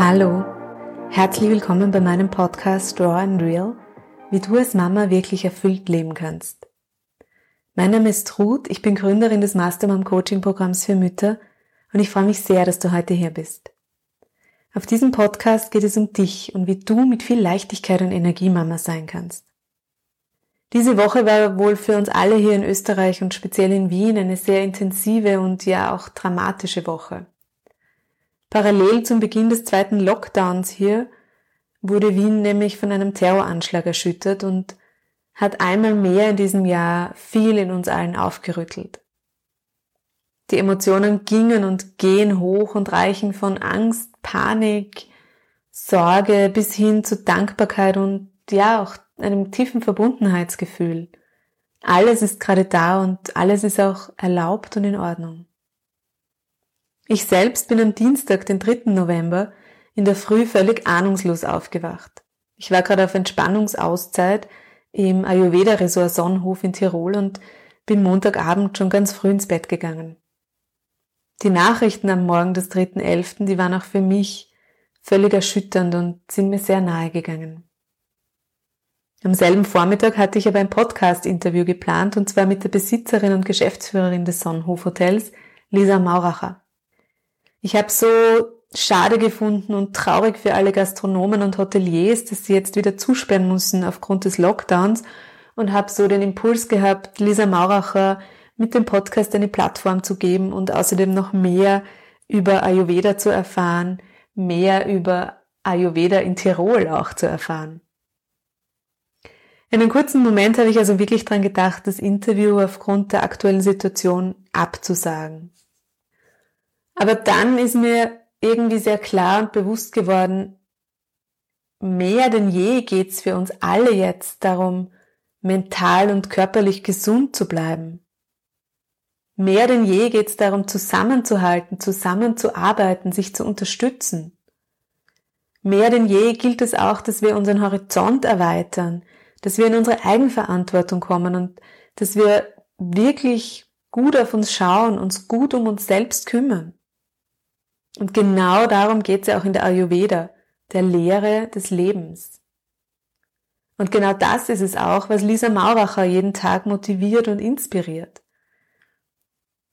Hallo, herzlich willkommen bei meinem Podcast Raw and Real, wie du als Mama wirklich erfüllt leben kannst. Mein Name ist Ruth, ich bin Gründerin des Mastermom Coaching Programms für Mütter und ich freue mich sehr, dass du heute hier bist. Auf diesem Podcast geht es um dich und wie du mit viel Leichtigkeit und Energie Mama sein kannst. Diese Woche war wohl für uns alle hier in Österreich und speziell in Wien eine sehr intensive und ja auch dramatische Woche. Parallel zum Beginn des zweiten Lockdowns hier wurde Wien nämlich von einem Terroranschlag erschüttert und hat einmal mehr in diesem Jahr viel in uns allen aufgerüttelt. Die Emotionen gingen und gehen hoch und reichen von Angst, Panik, Sorge bis hin zu Dankbarkeit und ja auch einem tiefen Verbundenheitsgefühl. Alles ist gerade da und alles ist auch erlaubt und in Ordnung. Ich selbst bin am Dienstag, den 3. November, in der Früh völlig ahnungslos aufgewacht. Ich war gerade auf Entspannungsauszeit im Ayurveda Resort Sonnenhof in Tirol und bin Montagabend schon ganz früh ins Bett gegangen. Die Nachrichten am Morgen des 3.11., die waren auch für mich völlig erschütternd und sind mir sehr nahe gegangen. Am selben Vormittag hatte ich aber ein Podcast-Interview geplant und zwar mit der Besitzerin und Geschäftsführerin des Sonnenhof Hotels, Lisa Mauracher. Ich habe so schade gefunden und traurig für alle Gastronomen und Hoteliers, dass sie jetzt wieder zusperren müssen aufgrund des Lockdowns und habe so den Impuls gehabt, Lisa Mauracher mit dem Podcast eine Plattform zu geben und außerdem noch mehr über Ayurveda zu erfahren, mehr über Ayurveda in Tirol auch zu erfahren. In einem kurzen Moment habe ich also wirklich dran gedacht, das Interview aufgrund der aktuellen Situation abzusagen. Aber dann ist mir irgendwie sehr klar und bewusst geworden, mehr denn je geht's für uns alle jetzt darum, mental und körperlich gesund zu bleiben. Mehr denn je geht's darum, zusammenzuhalten, zusammenzuarbeiten, sich zu unterstützen. Mehr denn je gilt es auch, dass wir unseren Horizont erweitern, dass wir in unsere Eigenverantwortung kommen und dass wir wirklich gut auf uns schauen, uns gut um uns selbst kümmern. Und genau darum geht es ja auch in der Ayurveda, der Lehre des Lebens. Und genau das ist es auch, was Lisa Mauracher jeden Tag motiviert und inspiriert.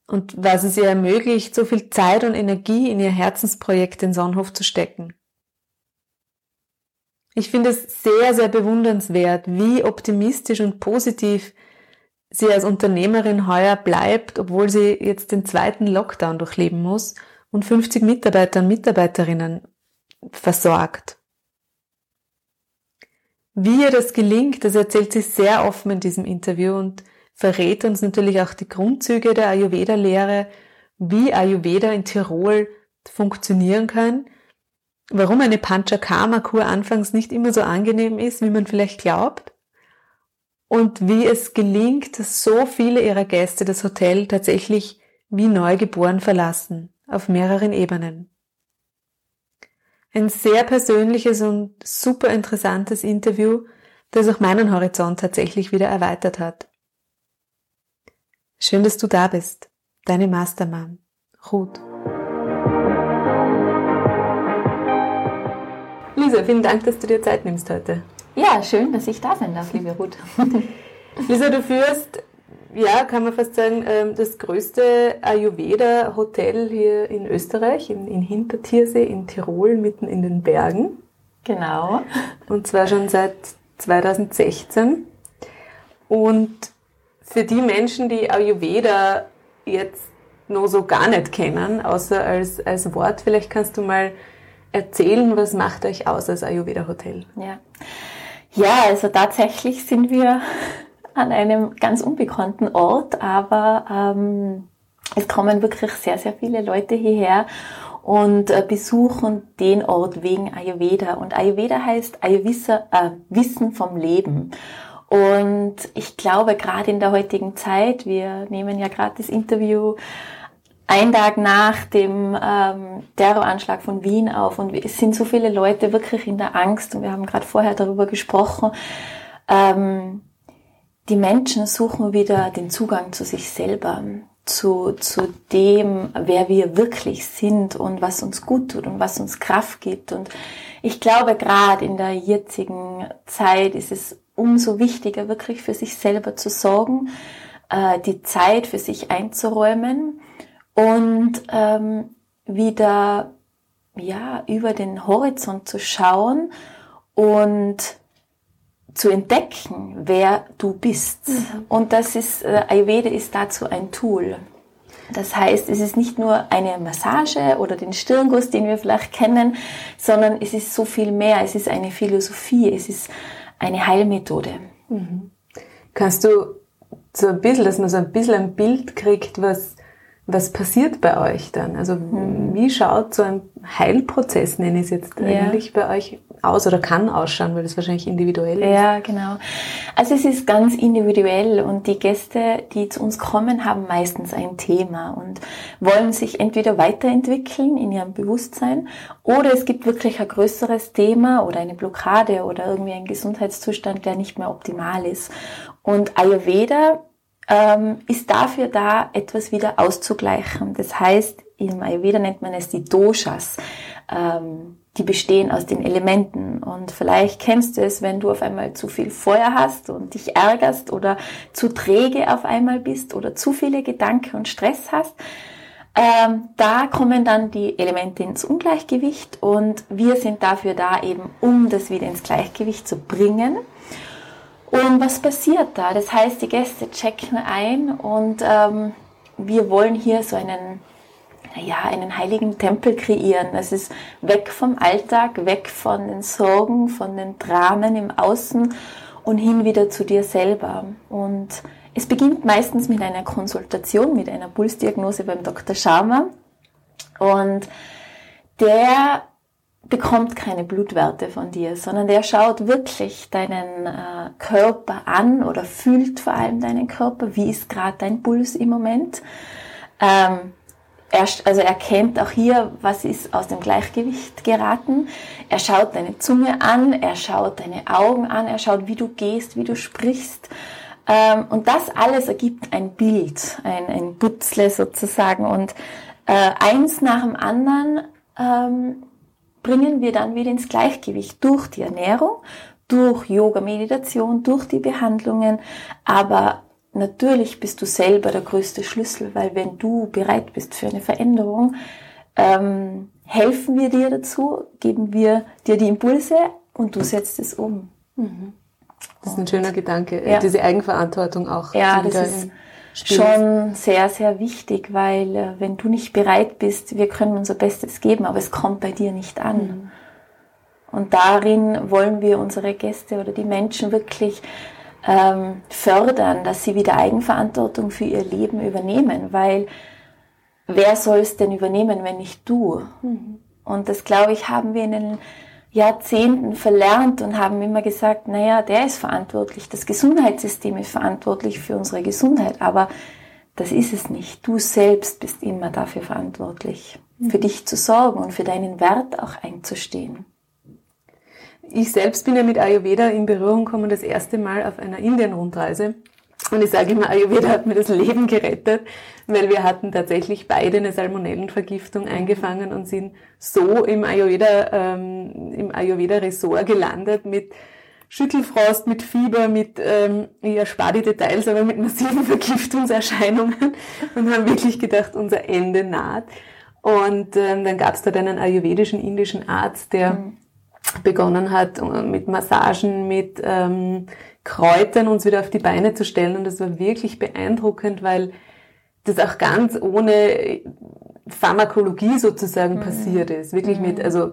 Und was es ihr ermöglicht, so viel Zeit und Energie in ihr Herzensprojekt den Sonnenhof zu stecken. Ich finde es sehr, sehr bewundernswert, wie optimistisch und positiv sie als Unternehmerin heuer bleibt, obwohl sie jetzt den zweiten Lockdown durchleben muss und 50 Mitarbeiter und Mitarbeiterinnen versorgt. Wie ihr das gelingt, das erzählt sie sehr offen in diesem Interview und verrät uns natürlich auch die Grundzüge der Ayurveda-Lehre, wie Ayurveda in Tirol funktionieren kann, warum eine Panchakarma-Kur anfangs nicht immer so angenehm ist, wie man vielleicht glaubt, und wie es gelingt, dass so viele ihrer Gäste das Hotel tatsächlich wie neugeboren verlassen auf mehreren Ebenen. Ein sehr persönliches und super interessantes Interview, das auch meinen Horizont tatsächlich wieder erweitert hat. Schön, dass du da bist. Deine Mastermom, Ruth. Lisa, vielen Dank, dass du dir Zeit nimmst heute. Ja, schön, dass ich da sein darf, liebe Ruth. Lisa, du führst ja, kann man fast sagen, ähm, das größte Ayurveda-Hotel hier in Österreich, in, in Hintertiersee in Tirol, mitten in den Bergen. Genau. Und zwar schon seit 2016. Und für die Menschen, die Ayurveda jetzt nur so gar nicht kennen, außer als, als Wort, vielleicht kannst du mal erzählen, was macht euch aus als Ayurveda Hotel? Ja. Ja, also tatsächlich sind wir an einem ganz unbekannten Ort, aber ähm, es kommen wirklich sehr, sehr viele Leute hierher und äh, besuchen den Ort wegen Ayurveda. Und Ayurveda heißt Ayurvisa, äh, Wissen vom Leben. Und ich glaube, gerade in der heutigen Zeit, wir nehmen ja gerade das Interview ein Tag nach dem ähm, Terroranschlag von Wien auf und es sind so viele Leute wirklich in der Angst und wir haben gerade vorher darüber gesprochen. Ähm, die Menschen suchen wieder den Zugang zu sich selber. zu, zu dem, wer wir wirklich sind und was uns gut tut und was uns Kraft gibt. Und ich glaube, gerade in der jetzigen Zeit ist es umso wichtiger, wirklich für sich selber zu sorgen, äh, die Zeit für sich einzuräumen und ähm, wieder ja über den Horizont zu schauen und zu entdecken, wer du bist. Mhm. Und das ist, äh, Ayurveda ist dazu ein Tool. Das heißt, es ist nicht nur eine Massage oder den Stirnguss, den wir vielleicht kennen, sondern es ist so viel mehr. Es ist eine Philosophie, es ist eine Heilmethode. Mhm. Kannst du so ein bisschen, dass man so ein bisschen ein Bild kriegt, was, was passiert bei euch dann? Also mhm. wie schaut so ein Heilprozess, nenne ich es jetzt ja. eigentlich, bei euch aus oder kann ausschauen, weil das wahrscheinlich individuell ist. Ja, genau. Also es ist ganz individuell und die Gäste, die zu uns kommen, haben meistens ein Thema und wollen sich entweder weiterentwickeln in ihrem Bewusstsein oder es gibt wirklich ein größeres Thema oder eine Blockade oder irgendwie ein Gesundheitszustand, der nicht mehr optimal ist. Und Ayurveda ähm, ist dafür da, etwas wieder auszugleichen. Das heißt, im Ayurveda nennt man es die Doshas. Ähm, die bestehen aus den Elementen. Und vielleicht kennst du es, wenn du auf einmal zu viel Feuer hast und dich ärgerst oder zu träge auf einmal bist oder zu viele Gedanken und Stress hast. Ähm, da kommen dann die Elemente ins Ungleichgewicht und wir sind dafür da eben, um das wieder ins Gleichgewicht zu bringen. Und was passiert da? Das heißt, die Gäste checken ein und ähm, wir wollen hier so einen ja, einen heiligen Tempel kreieren. Es ist weg vom Alltag, weg von den Sorgen, von den Dramen im Außen und hin wieder zu dir selber. Und es beginnt meistens mit einer Konsultation, mit einer Pulsdiagnose beim Dr. Sharma. Und der bekommt keine Blutwerte von dir, sondern der schaut wirklich deinen äh, Körper an oder fühlt vor allem deinen Körper. Wie ist gerade dein Puls im Moment? Ähm, er, also er kennt auch hier, was ist aus dem Gleichgewicht geraten. Er schaut deine Zunge an, er schaut deine Augen an, er schaut, wie du gehst, wie du sprichst. Ähm, und das alles ergibt ein Bild, ein, ein Butzle sozusagen. Und äh, eins nach dem anderen ähm, bringen wir dann wieder ins Gleichgewicht durch die Ernährung, durch Yoga, Meditation, durch die Behandlungen, aber natürlich bist du selber der größte Schlüssel, weil wenn du bereit bist für eine Veränderung, ähm, helfen wir dir dazu, geben wir dir die Impulse und du setzt es um. Mhm. Das ist ein schöner Gedanke, ja. diese Eigenverantwortung auch. Ja, das ist schon sehr, sehr wichtig, weil äh, wenn du nicht bereit bist, wir können unser Bestes geben, aber es kommt bei dir nicht an. Mhm. Und darin wollen wir unsere Gäste oder die Menschen wirklich ähm, fördern, dass sie wieder Eigenverantwortung für ihr Leben übernehmen, weil wer soll es denn übernehmen, wenn nicht du? Mhm. Und das, glaube ich, haben wir in den Jahrzehnten verlernt und haben immer gesagt, naja, der ist verantwortlich, das Gesundheitssystem ist verantwortlich für unsere Gesundheit, aber das ist es nicht. Du selbst bist immer dafür verantwortlich, mhm. für dich zu sorgen und für deinen Wert auch einzustehen. Ich selbst bin ja mit Ayurveda in Berührung gekommen, das erste Mal auf einer Indien-Rundreise. Und ich sage immer, Ayurveda hat mir das Leben gerettet, weil wir hatten tatsächlich beide eine Salmonellenvergiftung eingefangen und sind so im Ayurveda, ähm, im Ayurveda-Ressort gelandet mit Schüttelfrost, mit Fieber, mit, ähm, ich erspare die Details, aber mit massiven Vergiftungserscheinungen und haben wirklich gedacht, unser Ende naht. Und ähm, dann gab es dort einen ayurvedischen indischen Arzt, der mhm begonnen hat, äh, mit Massagen, mit ähm, Kräutern uns wieder auf die Beine zu stellen. Und das war wirklich beeindruckend, weil das auch ganz ohne Pharmakologie sozusagen mhm. passiert ist. Wirklich mhm. mit, also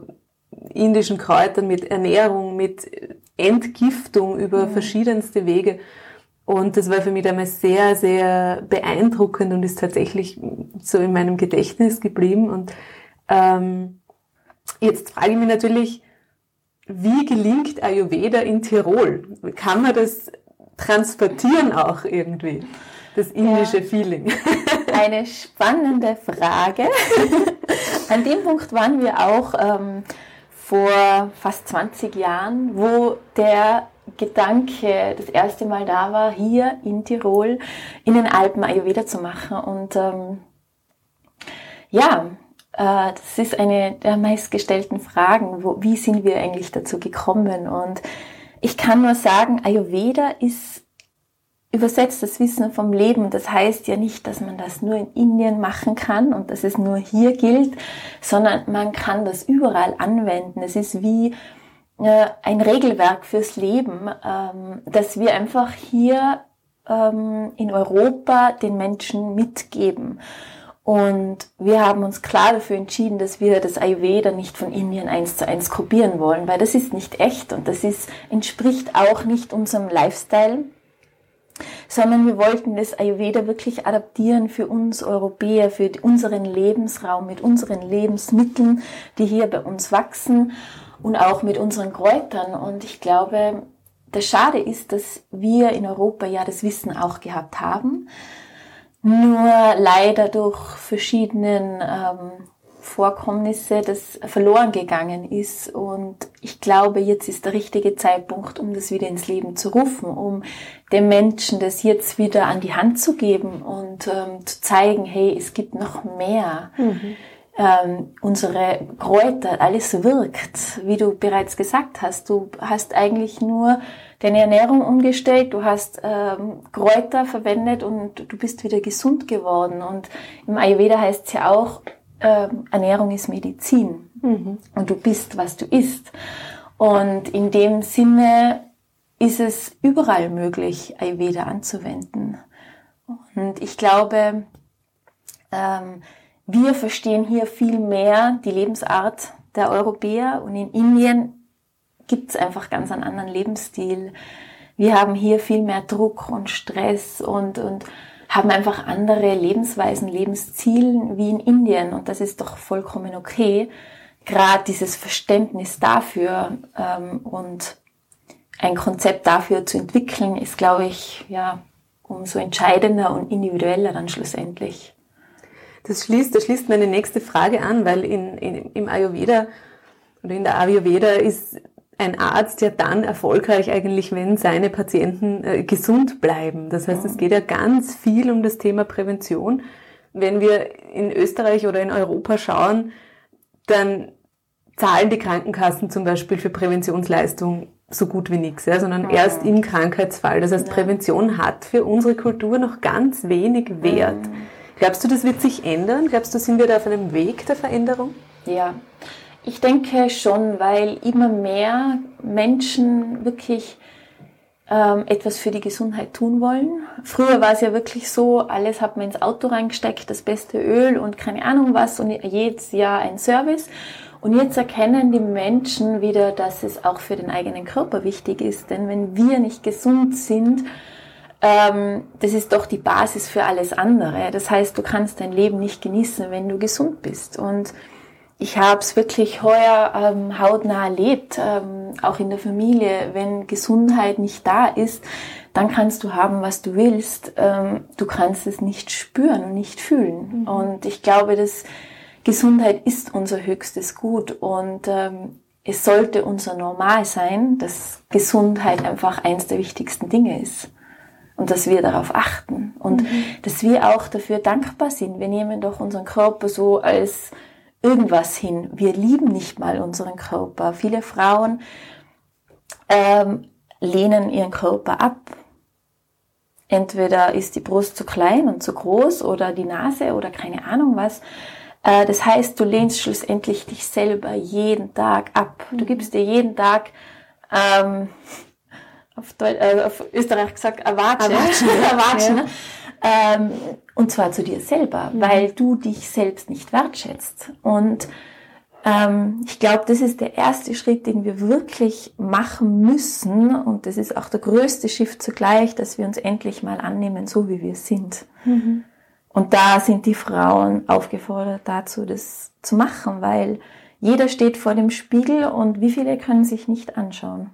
indischen Kräutern, mit Ernährung, mit Entgiftung über mhm. verschiedenste Wege. Und das war für mich damals sehr, sehr beeindruckend und ist tatsächlich so in meinem Gedächtnis geblieben. Und ähm, jetzt frage ich mich natürlich, wie gelingt Ayurveda in Tirol? Kann man das transportieren auch irgendwie? Das indische ja, Feeling. Eine spannende Frage. An dem Punkt waren wir auch ähm, vor fast 20 Jahren, wo der Gedanke das erste Mal da war, hier in Tirol in den Alpen Ayurveda zu machen. Und ähm, ja, das ist eine der meistgestellten Fragen. Wo, wie sind wir eigentlich dazu gekommen? Und ich kann nur sagen, Ayurveda ist übersetzt das Wissen vom Leben. Das heißt ja nicht, dass man das nur in Indien machen kann und dass es nur hier gilt, sondern man kann das überall anwenden. Es ist wie äh, ein Regelwerk fürs Leben, ähm, dass wir einfach hier ähm, in Europa den Menschen mitgeben. Und wir haben uns klar dafür entschieden, dass wir das Ayurveda nicht von Indien eins zu eins kopieren wollen, weil das ist nicht echt und das ist, entspricht auch nicht unserem Lifestyle, sondern wir wollten das Ayurveda wirklich adaptieren für uns Europäer, für unseren Lebensraum, mit unseren Lebensmitteln, die hier bei uns wachsen und auch mit unseren Kräutern. Und ich glaube, das Schade ist, dass wir in Europa ja das Wissen auch gehabt haben, nur leider durch verschiedenen ähm, Vorkommnisse, das verloren gegangen ist. Und ich glaube, jetzt ist der richtige Zeitpunkt, um das wieder ins Leben zu rufen, um den Menschen das jetzt wieder an die Hand zu geben und ähm, zu zeigen, hey, es gibt noch mehr. Mhm ähm, unsere Kräuter, alles wirkt, wie du bereits gesagt hast. Du hast eigentlich nur deine Ernährung umgestellt, du hast ähm, Kräuter verwendet und du bist wieder gesund geworden. Und im Ayurveda heißt es ja auch, ähm, Ernährung ist Medizin mhm. und du bist, was du isst. Und in dem Sinne ist es überall möglich, Ayurveda anzuwenden. Und ich glaube, ähm, wir verstehen hier viel mehr die Lebensart der Europäer und in Indien gibt es einfach ganz einen anderen Lebensstil. Wir haben hier viel mehr Druck und Stress und, und haben einfach andere Lebensweisen, Lebenszielen wie in Indien und das ist doch vollkommen okay. Gerade dieses Verständnis dafür ähm, und ein Konzept dafür zu entwickeln, ist, glaube ich, ja, umso entscheidender und individueller dann schlussendlich. Das schließt, das schließt meine nächste Frage an, weil in, in, im Ayurveda oder in der Ayurveda ist ein Arzt ja dann erfolgreich eigentlich, wenn seine Patienten äh, gesund bleiben. Das heißt, es geht ja ganz viel um das Thema Prävention. Wenn wir in Österreich oder in Europa schauen, dann zahlen die Krankenkassen zum Beispiel für Präventionsleistung so gut wie nichts, ja, sondern mhm. erst im Krankheitsfall. Das heißt, Prävention hat für unsere Kultur noch ganz wenig Wert. Mhm. Glaubst du, das wird sich ändern? Glaubst du, sind wir da auf einem Weg der Veränderung? Ja, ich denke schon, weil immer mehr Menschen wirklich ähm, etwas für die Gesundheit tun wollen. Früher war es ja wirklich so, alles hat man ins Auto reingesteckt, das beste Öl und keine Ahnung was und jedes Jahr ein Service. Und jetzt erkennen die Menschen wieder, dass es auch für den eigenen Körper wichtig ist. Denn wenn wir nicht gesund sind, ähm, das ist doch die Basis für alles andere. Das heißt, du kannst dein Leben nicht genießen, wenn du gesund bist. Und ich habe es wirklich heuer ähm, hautnah erlebt, ähm, auch in der Familie. Wenn Gesundheit nicht da ist, dann kannst du haben, was du willst. Ähm, du kannst es nicht spüren und nicht fühlen. Mhm. Und ich glaube, dass Gesundheit ist unser höchstes Gut und ähm, es sollte unser Normal sein, dass Gesundheit einfach eins der wichtigsten Dinge ist und dass wir darauf achten und mhm. dass wir auch dafür dankbar sind. Wir nehmen doch unseren Körper so als irgendwas hin. Wir lieben nicht mal unseren Körper. Viele Frauen ähm, lehnen ihren Körper ab. Entweder ist die Brust zu klein und zu groß oder die Nase oder keine Ahnung was. Äh, das heißt, du lehnst schlussendlich dich selber jeden Tag ab. Du mhm. gibst dir jeden Tag ähm, auf, Deutsch, äh, auf Österreich gesagt, Erwatschen. Erwatschen, Erwatschen. Ähm, und zwar zu dir selber, mhm. weil du dich selbst nicht wertschätzt. Und ähm, ich glaube, das ist der erste Schritt, den wir wirklich machen müssen. Und das ist auch der größte Schiff zugleich, dass wir uns endlich mal annehmen, so wie wir sind. Mhm. Und da sind die Frauen aufgefordert dazu, das zu machen, weil jeder steht vor dem Spiegel und wie viele können sich nicht anschauen.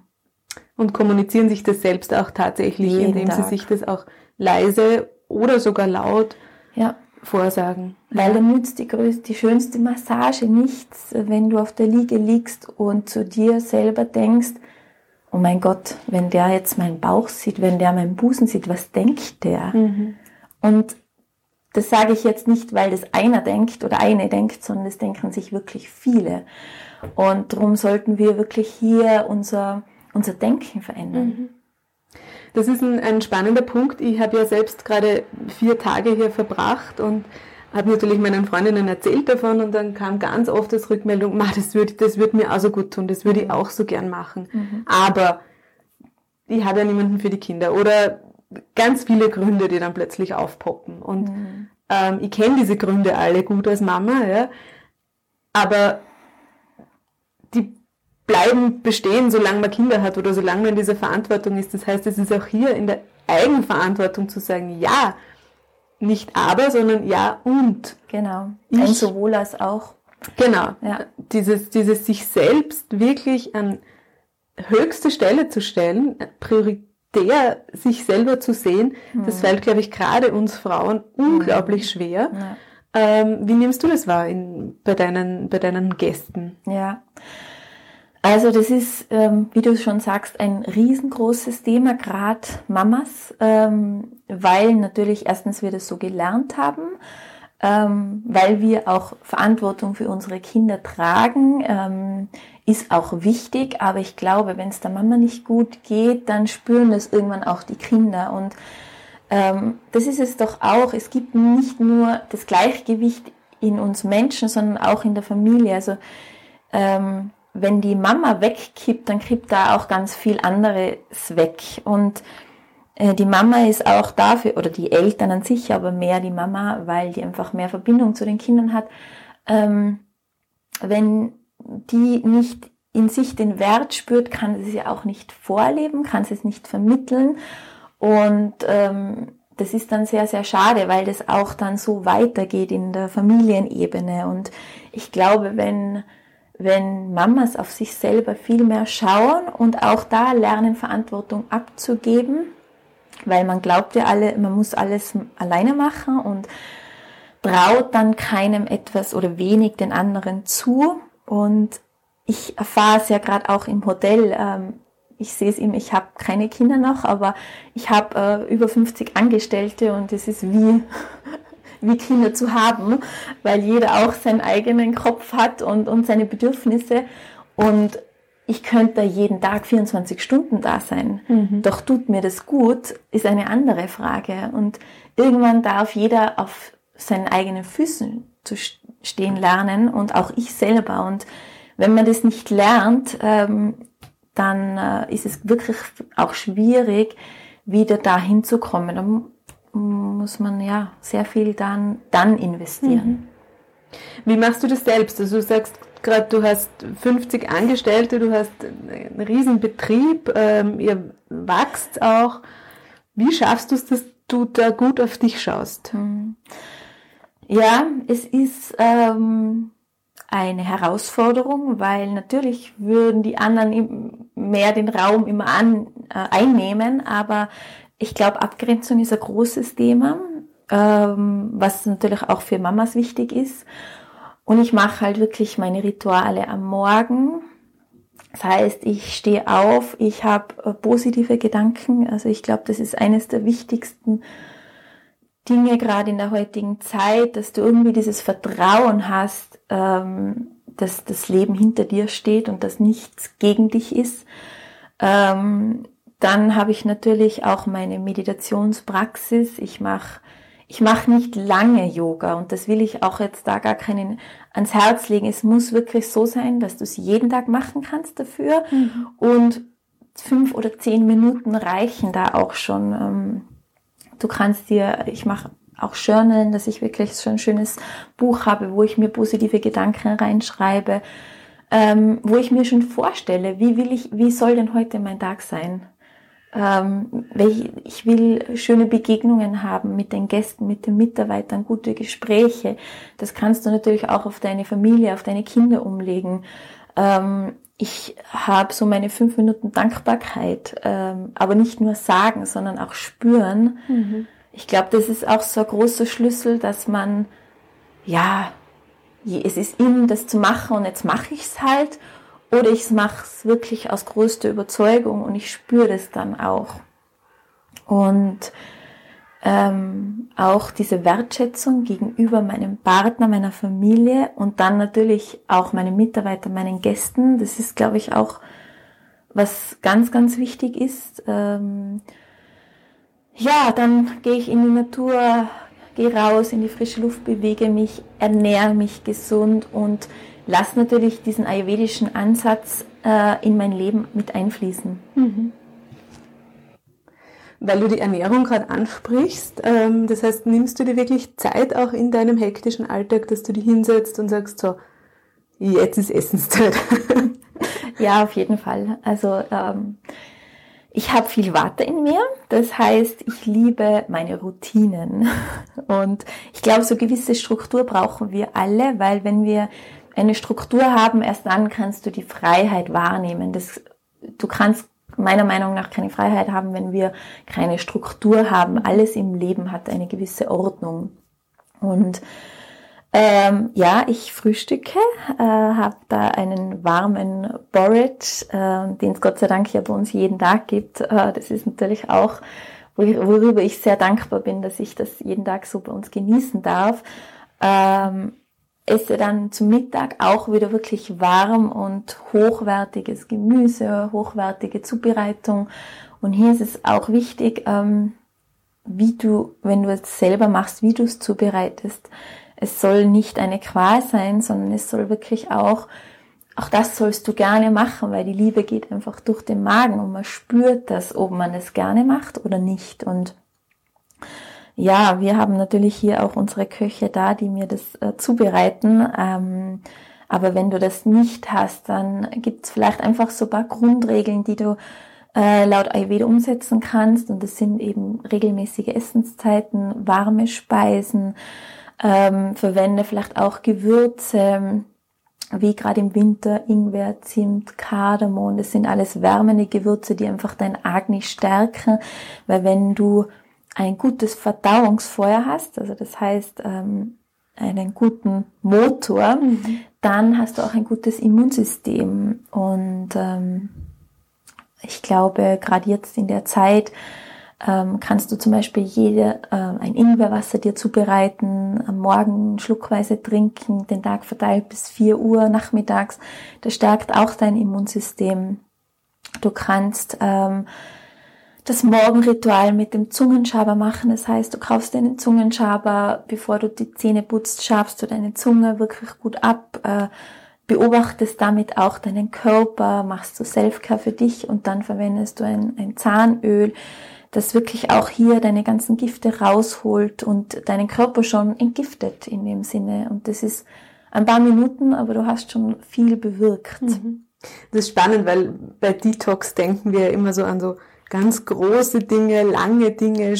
Und kommunizieren sich das selbst auch tatsächlich, Jeden indem Tag. sie sich das auch leise oder sogar laut ja. vorsagen. Weil dann nützt die größte, die schönste Massage nichts, wenn du auf der Liege liegst und zu dir selber denkst, oh mein Gott, wenn der jetzt meinen Bauch sieht, wenn der meinen Busen sieht, was denkt der? Mhm. Und das sage ich jetzt nicht, weil das einer denkt oder eine denkt, sondern das denken sich wirklich viele. Und darum sollten wir wirklich hier unser, unser Denken verändern. Mhm. Das ist ein, ein spannender Punkt. Ich habe ja selbst gerade vier Tage hier verbracht und habe natürlich meinen Freundinnen erzählt davon und dann kam ganz oft das Rückmeldung, Ma, das würde das würd mir auch so gut tun, das würde ich auch so gern machen. Mhm. Aber ich habe ja niemanden für die Kinder oder ganz viele Gründe, die dann plötzlich aufpoppen. Und mhm. ähm, ich kenne diese Gründe alle gut als Mama, ja, aber die bleiben bestehen, solange man Kinder hat oder solange man in dieser Verantwortung ist. Das heißt, es ist auch hier in der Eigenverantwortung zu sagen, ja, nicht aber, sondern ja und. Genau. Ich, Ein sowohl als auch. Genau. Ja. Dieses, dieses sich selbst wirklich an höchste Stelle zu stellen, prioritär sich selber zu sehen, mhm. das fällt, glaube ich, gerade uns Frauen unglaublich mhm. schwer. Ja. Ähm, wie nimmst du das wahr in, bei, deinen, bei deinen Gästen? Ja. Also das ist, ähm, wie du schon sagst, ein riesengroßes Thema, gerade Mamas, ähm, weil natürlich erstens wir das so gelernt haben, ähm, weil wir auch Verantwortung für unsere Kinder tragen, ähm, ist auch wichtig. Aber ich glaube, wenn es der Mama nicht gut geht, dann spüren das irgendwann auch die Kinder. Und ähm, das ist es doch auch. Es gibt nicht nur das Gleichgewicht in uns Menschen, sondern auch in der Familie. Also ähm, wenn die Mama wegkippt, dann kippt da auch ganz viel anderes weg. Und äh, die Mama ist auch dafür, oder die Eltern an sich, aber mehr die Mama, weil die einfach mehr Verbindung zu den Kindern hat. Ähm, wenn die nicht in sich den Wert spürt, kann sie es ja auch nicht vorleben, kann sie es nicht vermitteln. Und ähm, das ist dann sehr, sehr schade, weil das auch dann so weitergeht in der Familienebene. Und ich glaube, wenn wenn Mamas auf sich selber viel mehr schauen und auch da lernen, Verantwortung abzugeben, weil man glaubt ja alle, man muss alles alleine machen und traut dann keinem etwas oder wenig den anderen zu. Und ich erfahre es ja gerade auch im Hotel. Ähm, ich sehe es ihm, ich habe keine Kinder noch, aber ich habe äh, über 50 Angestellte und es ist wie wie Kinder zu haben, weil jeder auch seinen eigenen Kopf hat und, und seine Bedürfnisse. Und ich könnte da jeden Tag 24 Stunden da sein. Mhm. Doch tut mir das gut, ist eine andere Frage. Und irgendwann darf jeder auf seinen eigenen Füßen zu stehen lernen und auch ich selber. Und wenn man das nicht lernt, ähm, dann äh, ist es wirklich auch schwierig, wieder dahin zu kommen muss man ja sehr viel dann, dann investieren. Mhm. Wie machst du das selbst? Also du sagst gerade, du hast 50 Angestellte, du hast einen riesen Betrieb, ähm, ihr wächst auch. Wie schaffst du es, dass du da gut auf dich schaust? Mhm. Ja, es ist ähm, eine Herausforderung, weil natürlich würden die anderen mehr den Raum immer an, äh, einnehmen, aber ich glaube, Abgrenzung ist ein großes Thema, ähm, was natürlich auch für Mamas wichtig ist. Und ich mache halt wirklich meine Rituale am Morgen. Das heißt, ich stehe auf, ich habe äh, positive Gedanken. Also ich glaube, das ist eines der wichtigsten Dinge gerade in der heutigen Zeit, dass du irgendwie dieses Vertrauen hast, ähm, dass das Leben hinter dir steht und dass nichts gegen dich ist. Ähm, dann habe ich natürlich auch meine Meditationspraxis. Ich mache ich mach nicht lange Yoga und das will ich auch jetzt da gar keinen ans Herz legen. Es muss wirklich so sein, dass du es jeden Tag machen kannst dafür mhm. und fünf oder zehn Minuten reichen da auch schon. Ähm, du kannst dir, ich mache auch Journalen, dass ich wirklich so ein schönes Buch habe, wo ich mir positive Gedanken reinschreibe, ähm, wo ich mir schon vorstelle, wie will ich, wie soll denn heute mein Tag sein? Ähm, ich will schöne Begegnungen haben mit den Gästen, mit den Mitarbeitern, gute Gespräche. Das kannst du natürlich auch auf deine Familie, auf deine Kinder umlegen. Ähm, ich habe so meine fünf Minuten Dankbarkeit, ähm, aber nicht nur sagen, sondern auch spüren. Mhm. Ich glaube, das ist auch so ein großer Schlüssel, dass man, ja, es ist ihm das zu machen und jetzt mache ich es halt oder ich mache es wirklich aus größter Überzeugung und ich spüre das dann auch. Und ähm, auch diese Wertschätzung gegenüber meinem Partner, meiner Familie und dann natürlich auch meinen Mitarbeitern, meinen Gästen. Das ist, glaube ich, auch was ganz, ganz wichtig ist. Ähm, ja, dann gehe ich in die Natur, gehe raus in die frische Luft, bewege mich, ernähre mich gesund und lasse natürlich diesen ayurvedischen Ansatz äh, in mein Leben mit einfließen. Mhm. Weil du die Ernährung gerade ansprichst, ähm, das heißt, nimmst du dir wirklich Zeit auch in deinem hektischen Alltag, dass du dich hinsetzt und sagst, so, jetzt ist Essenszeit. ja, auf jeden Fall. Also ähm, ich habe viel Watte in mir, das heißt, ich liebe meine Routinen. Und ich glaube, so gewisse Struktur brauchen wir alle, weil wenn wir eine Struktur haben, erst dann kannst du die Freiheit wahrnehmen. Das, du kannst meiner Meinung nach keine Freiheit haben, wenn wir keine Struktur haben. Alles im Leben hat eine gewisse Ordnung. Und ähm, ja, ich frühstücke, äh, habe da einen warmen Porridge, äh, den es Gott sei Dank ja bei uns jeden Tag gibt. Äh, das ist natürlich auch, worüber ich sehr dankbar bin, dass ich das jeden Tag so bei uns genießen darf. Ähm, esse dann zum Mittag auch wieder wirklich warm und hochwertiges Gemüse, hochwertige Zubereitung. Und hier ist es auch wichtig, ähm, wie du, wenn du es selber machst, wie du es zubereitest. Es soll nicht eine Qual sein, sondern es soll wirklich auch, auch das sollst du gerne machen, weil die Liebe geht einfach durch den Magen und man spürt das, ob man es gerne macht oder nicht. Und ja, wir haben natürlich hier auch unsere Köche da, die mir das äh, zubereiten. Ähm, aber wenn du das nicht hast, dann gibt's vielleicht einfach so ein paar Grundregeln, die du äh, laut Ayurveda umsetzen kannst. Und das sind eben regelmäßige Essenszeiten, warme Speisen, ähm, verwende vielleicht auch Gewürze, wie gerade im Winter Ingwer, Zimt, Kardamom. Das sind alles wärmende Gewürze, die einfach dein Agni stärken. Weil wenn du ein gutes Verdauungsfeuer hast, also das heißt ähm, einen guten Motor, mhm. dann hast du auch ein gutes Immunsystem. Und ähm, ich glaube, gerade jetzt in der Zeit ähm, kannst du zum Beispiel jede ähm, ein Ingwerwasser dir zubereiten, am Morgen schluckweise trinken, den Tag verteilt bis 4 Uhr nachmittags. Das stärkt auch dein Immunsystem. Du kannst ähm, das Morgenritual mit dem Zungenschaber machen. Das heißt, du kaufst einen Zungenschaber, bevor du die Zähne putzt, schabst du deine Zunge wirklich gut ab, äh, beobachtest damit auch deinen Körper, machst du Selfcare für dich und dann verwendest du ein, ein Zahnöl, das wirklich auch hier deine ganzen Gifte rausholt und deinen Körper schon entgiftet in dem Sinne. Und das ist ein paar Minuten, aber du hast schon viel bewirkt. Mhm. Das ist spannend, weil bei Detox denken wir immer so an so ganz große Dinge, lange Dinge,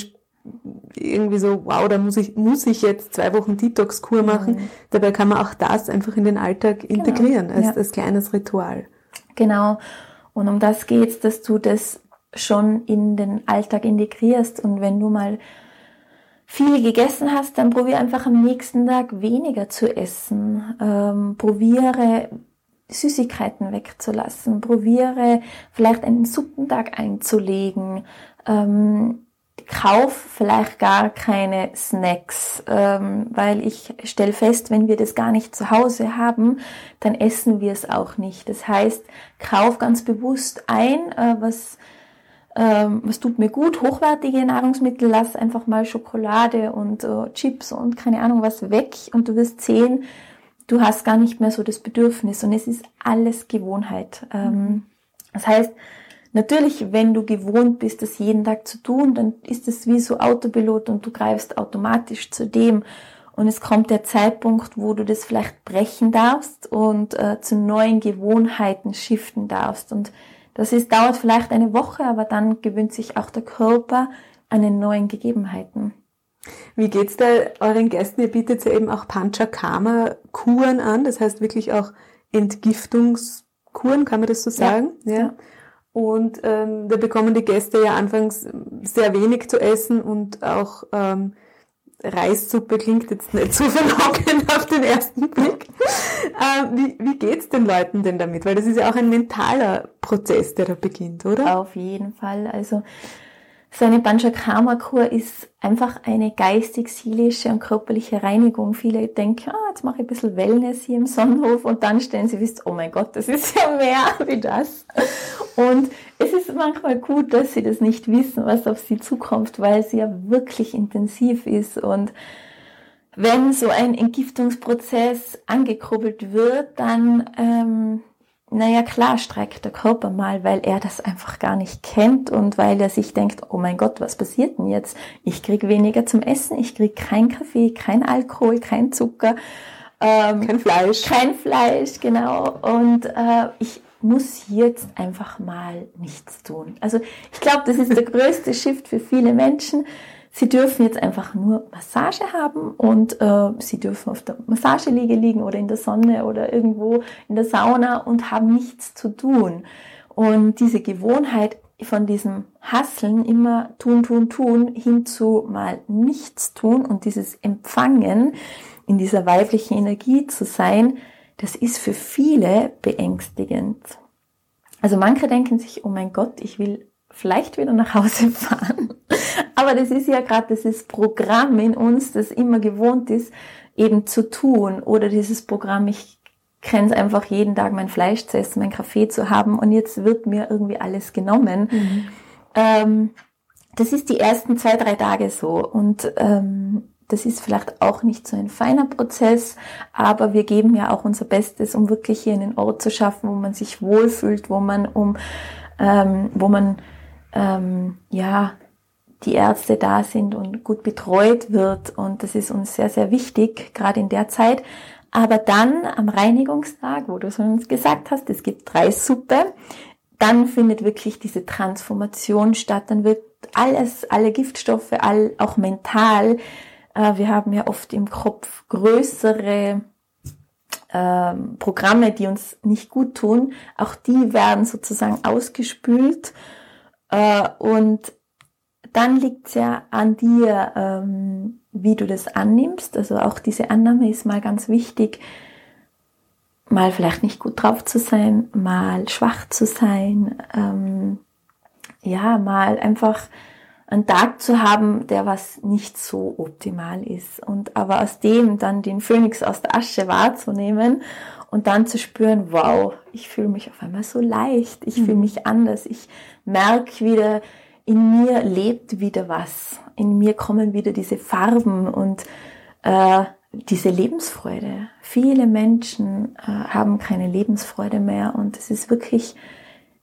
irgendwie so, wow, da muss ich, muss ich jetzt zwei Wochen Detox-Kur machen. Mhm. Dabei kann man auch das einfach in den Alltag genau. integrieren, genau. als, ja. als kleines Ritual. Genau. Und um das geht's, dass du das schon in den Alltag integrierst. Und wenn du mal viel gegessen hast, dann probiere einfach am nächsten Tag weniger zu essen. Ähm, probiere Süßigkeiten wegzulassen. Probiere vielleicht einen Suppentag einzulegen. Ähm, kauf vielleicht gar keine Snacks, ähm, weil ich stelle fest, wenn wir das gar nicht zu Hause haben, dann essen wir es auch nicht. Das heißt, kauf ganz bewusst ein, äh, was ähm, was tut mir gut, hochwertige Nahrungsmittel, lass einfach mal Schokolade und äh, Chips und keine Ahnung was weg und du wirst sehen, du hast gar nicht mehr so das Bedürfnis und es ist alles Gewohnheit. Ähm, das heißt, natürlich, wenn du gewohnt bist, das jeden Tag zu tun, dann ist es wie so Autopilot und du greifst automatisch zu dem. Und es kommt der Zeitpunkt, wo du das vielleicht brechen darfst und äh, zu neuen Gewohnheiten shiften darfst. Und das ist, dauert vielleicht eine Woche, aber dann gewöhnt sich auch der Körper an den neuen Gegebenheiten. Wie geht's da euren Gästen? Ihr bietet ja eben auch Panchakarma-Kuren an, das heißt wirklich auch Entgiftungskuren, kann man das so sagen? Ja. ja. Und ähm, da bekommen die Gäste ja anfangs sehr wenig zu essen und auch ähm, Reissuppe klingt jetzt nicht so verlockend auf den ersten Blick. Äh, wie, wie geht's den Leuten denn damit? Weil das ist ja auch ein mentaler Prozess, der da beginnt, oder? Auf jeden Fall. Also so eine Panchakarma-Kur ist einfach eine geistig-seelische und körperliche Reinigung. Viele denken, ah, jetzt mache ich ein bisschen Wellness hier im Sonnenhof und dann stellen sie fest, oh mein Gott, das ist ja mehr wie das. Und es ist manchmal gut, dass sie das nicht wissen, was auf sie zukommt, weil sie ja wirklich intensiv ist und wenn so ein Entgiftungsprozess angekurbelt wird, dann ähm, naja, klar streikt der Körper mal, weil er das einfach gar nicht kennt und weil er sich denkt, oh mein Gott, was passiert denn jetzt? Ich krieg weniger zum Essen, ich krieg kein Kaffee, kein Alkohol, kein Zucker. Ähm, kein Fleisch. Kein Fleisch, genau. Und äh, ich muss jetzt einfach mal nichts tun. Also ich glaube, das ist der größte Shift für viele Menschen Sie dürfen jetzt einfach nur Massage haben und äh, Sie dürfen auf der Massageliege liegen oder in der Sonne oder irgendwo in der Sauna und haben nichts zu tun. Und diese Gewohnheit von diesem Hasseln immer tun, tun, tun hin zu mal nichts tun und dieses Empfangen in dieser weiblichen Energie zu sein, das ist für viele beängstigend. Also manche denken sich, oh mein Gott, ich will vielleicht wieder nach Hause fahren. Aber das ist ja gerade dieses Programm in uns, das immer gewohnt ist, eben zu tun. Oder dieses Programm, ich kenne es einfach jeden Tag, mein Fleisch zu essen, mein Kaffee zu haben und jetzt wird mir irgendwie alles genommen. Mhm. Ähm, das ist die ersten zwei, drei Tage so. Und ähm, das ist vielleicht auch nicht so ein feiner Prozess, aber wir geben ja auch unser Bestes, um wirklich hier einen Ort zu schaffen, wo man sich wohlfühlt, wo man um, ähm, wo man ähm, ja, die Ärzte da sind und gut betreut wird. Und das ist uns sehr, sehr wichtig, gerade in der Zeit. Aber dann am Reinigungstag, wo du schon gesagt hast, es gibt drei Suppe, dann findet wirklich diese Transformation statt. Dann wird alles, alle Giftstoffe, all, auch mental, äh, wir haben ja oft im Kopf größere äh, Programme, die uns nicht gut tun, auch die werden sozusagen ausgespült äh, und dann liegt es ja an dir, ähm, wie du das annimmst. Also auch diese Annahme ist mal ganz wichtig, mal vielleicht nicht gut drauf zu sein, mal schwach zu sein, ähm, ja, mal einfach einen Tag zu haben, der was nicht so optimal ist. Und aber aus dem dann den Phönix aus der Asche wahrzunehmen und dann zu spüren, wow, ich fühle mich auf einmal so leicht, ich mhm. fühle mich anders, ich merke wieder, in mir lebt wieder was, in mir kommen wieder diese Farben und äh, diese Lebensfreude. Viele Menschen äh, haben keine Lebensfreude mehr und es ist wirklich